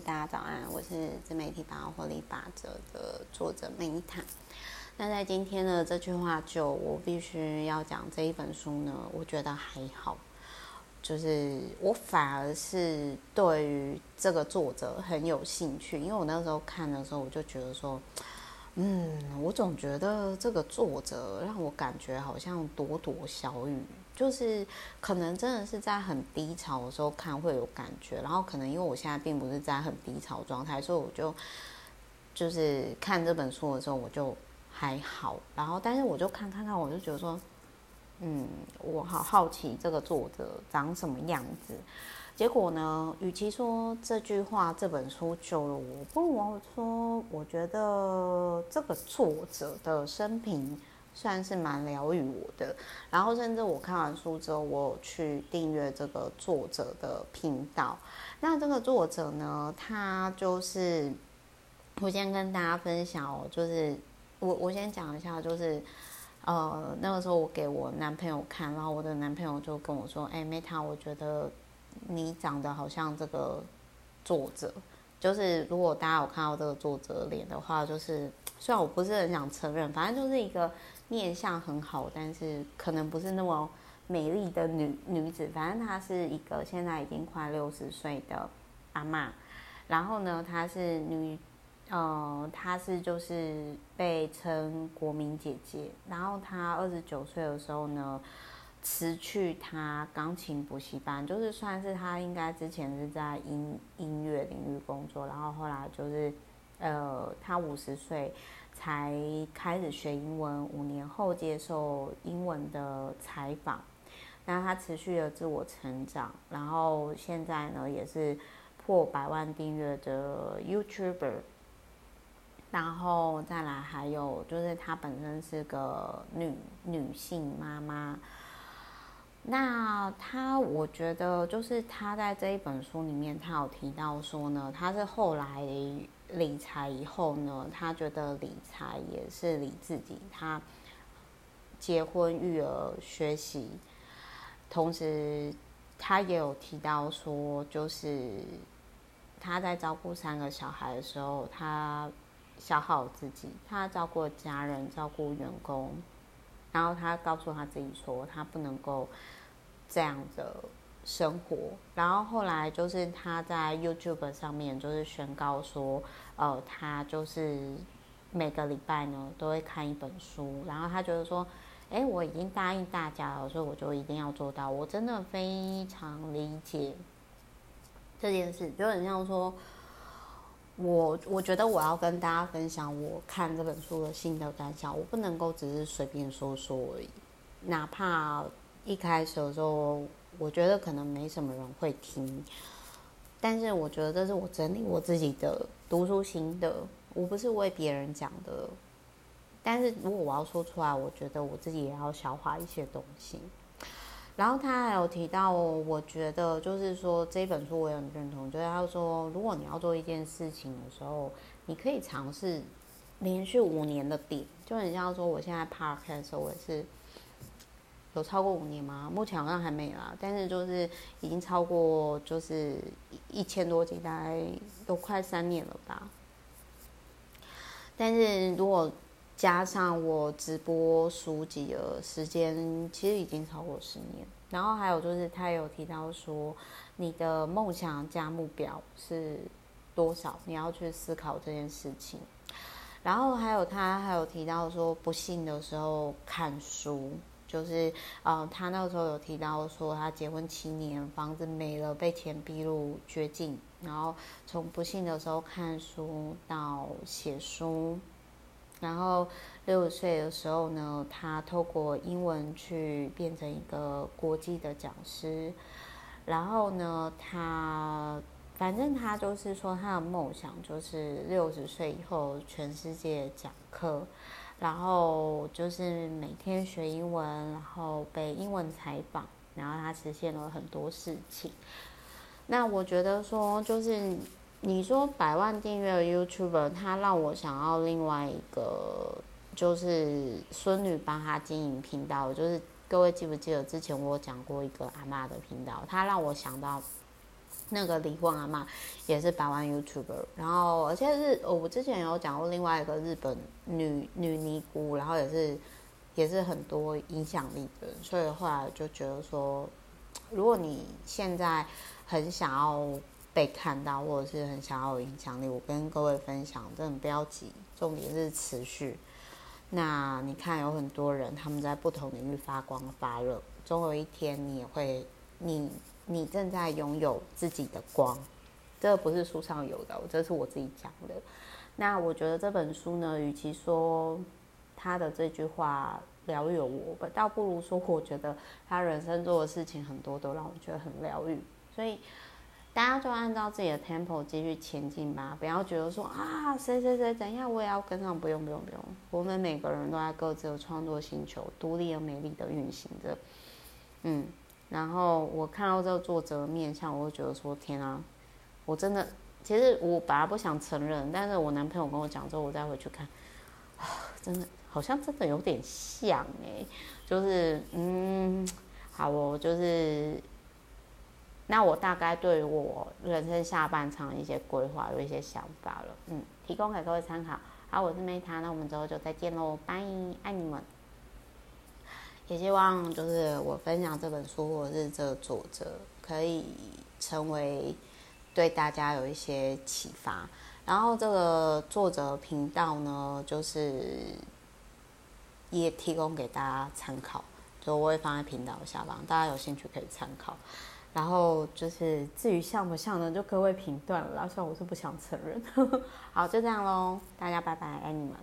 大家早安，我是自媒体百万获利法则的作者梅塔。那在今天的这句话，就我必须要讲这一本书呢，我觉得还好，就是我反而是对于这个作者很有兴趣，因为我那时候看的时候，我就觉得说。嗯，我总觉得这个作者让我感觉好像朵朵小雨，就是可能真的是在很低潮的时候看会有感觉，然后可能因为我现在并不是在很低潮状态，所以我就就是看这本书的时候我就还好，然后但是我就看看看，我就觉得说，嗯，我好好奇这个作者长什么样子。结果呢？与其说这句话这本书救了我，不如我说，我觉得这个作者的生平算是蛮疗愈我的。然后，甚至我看完书之后，我有去订阅这个作者的频道。那这个作者呢，他就是我先跟大家分享哦，就是我我先讲一下，就是呃，那个时候我给我男朋友看，然后我的男朋友就跟我说：“哎，Meta，我觉得。”你长得好像这个作者，就是如果大家有看到这个作者脸的话，就是虽然我不是很想承认，反正就是一个面相很好，但是可能不是那么美丽的女女子。反正她是一个现在已经快六十岁的阿嬷，然后呢，她是女，呃，她是就是被称国民姐姐。然后她二十九岁的时候呢。辞去她钢琴补习班，就是算是她应该之前是在音音乐领域工作，然后后来就是，呃，他五十岁才开始学英文，五年后接受英文的采访，那他持续的自我成长，然后现在呢也是破百万订阅的 YouTuber，然后再来还有就是他本身是个女女性妈妈。那他，我觉得就是他在这一本书里面，他有提到说呢，他是后来理财以后呢，他觉得理财也是理自己。他结婚、育儿、学习，同时他也有提到说，就是他在照顾三个小孩的时候，他消耗自己，他照顾家人，照顾员工。然后他告诉他自己说，他不能够这样的生活。然后后来就是他在 YouTube 上面就是宣告说，呃，他就是每个礼拜呢都会看一本书。然后他觉得说，哎，我已经答应大家了，所以我就一定要做到。我真的非常理解这件事，就很像说。我我觉得我要跟大家分享我看这本书的心得感想，我不能够只是随便说说而已。哪怕一开始的时候，我觉得可能没什么人会听，但是我觉得这是我整理我自己的读书心得，我不是为别人讲的。但是如果我要说出来，我觉得我自己也要消化一些东西。然后他还有提到，我觉得就是说这本书我也很认同，就是他说，如果你要做一件事情的时候，你可以尝试连续五年的点，就很像说我现在 Podcast，我也是有超过五年吗？目前好像还没啦，但是就是已经超过就是一千多集，大概都快三年了吧。但是如果加上我直播书籍的时间，其实已经超过十年。然后还有就是，他有提到说，你的梦想加目标是多少？你要去思考这件事情。然后还有他还有提到说，不幸的时候看书，就是呃，他那个时候有提到说，他结婚七年，房子没了，被钱逼入绝境，然后从不幸的时候看书到写书。然后六十岁的时候呢，他透过英文去变成一个国际的讲师。然后呢，他反正他就是说他的梦想就是六十岁以后全世界讲课，然后就是每天学英文，然后被英文采访，然后他实现了很多事情。那我觉得说就是。你说百万订阅的 YouTuber，他让我想要另外一个，就是孙女帮他经营频道。就是各位记不记得之前我讲过一个阿嬷的频道？他让我想到那个李旺阿嬷也是百万 YouTuber，然后而且是我之前有讲过另外一个日本女女尼姑，然后也是也是很多影响力的，所以后来就觉得说，如果你现在很想要被看到，或者是很想要有影响力，我跟各位分享，真的不要急，重点是持续。那你看有很多人他们在不同领域发光发热，总有一天你也会你。你正在拥有自己的光，这不是书上有的，这是我自己讲的。那我觉得这本书呢，与其说他的这句话疗愈我，倒不如说我觉得他人生做的事情很多都让我觉得很疗愈。所以大家就按照自己的 tempo 继续前进吧，不要觉得说啊谁谁谁怎样我也要跟上，不用不用不用。我们每个人都在各自的创作星球，独立而美丽的运行着。嗯。然后我看到这个作者的面相，我会觉得说：天啊，我真的，其实我本来不想承认，但是我男朋友跟我讲之后，我再回去看，啊，真的好像真的有点像哎，就是嗯，好，哦就是，那我大概对于我人生下半场一些规划有一些想法了，嗯，提供给各位参考。好，我是 Meta，那我们之后就再见喽，拜，爱你们。也希望就是我分享这本书或者是这个作者，可以成为对大家有一些启发。然后这个作者频道呢，就是也提供给大家参考，就我会放在频道下方，大家有兴趣可以参考。然后就是至于像不像呢，就各位评断了啦。虽然我是不想承认。好，就这样喽，大家拜拜，爱你们。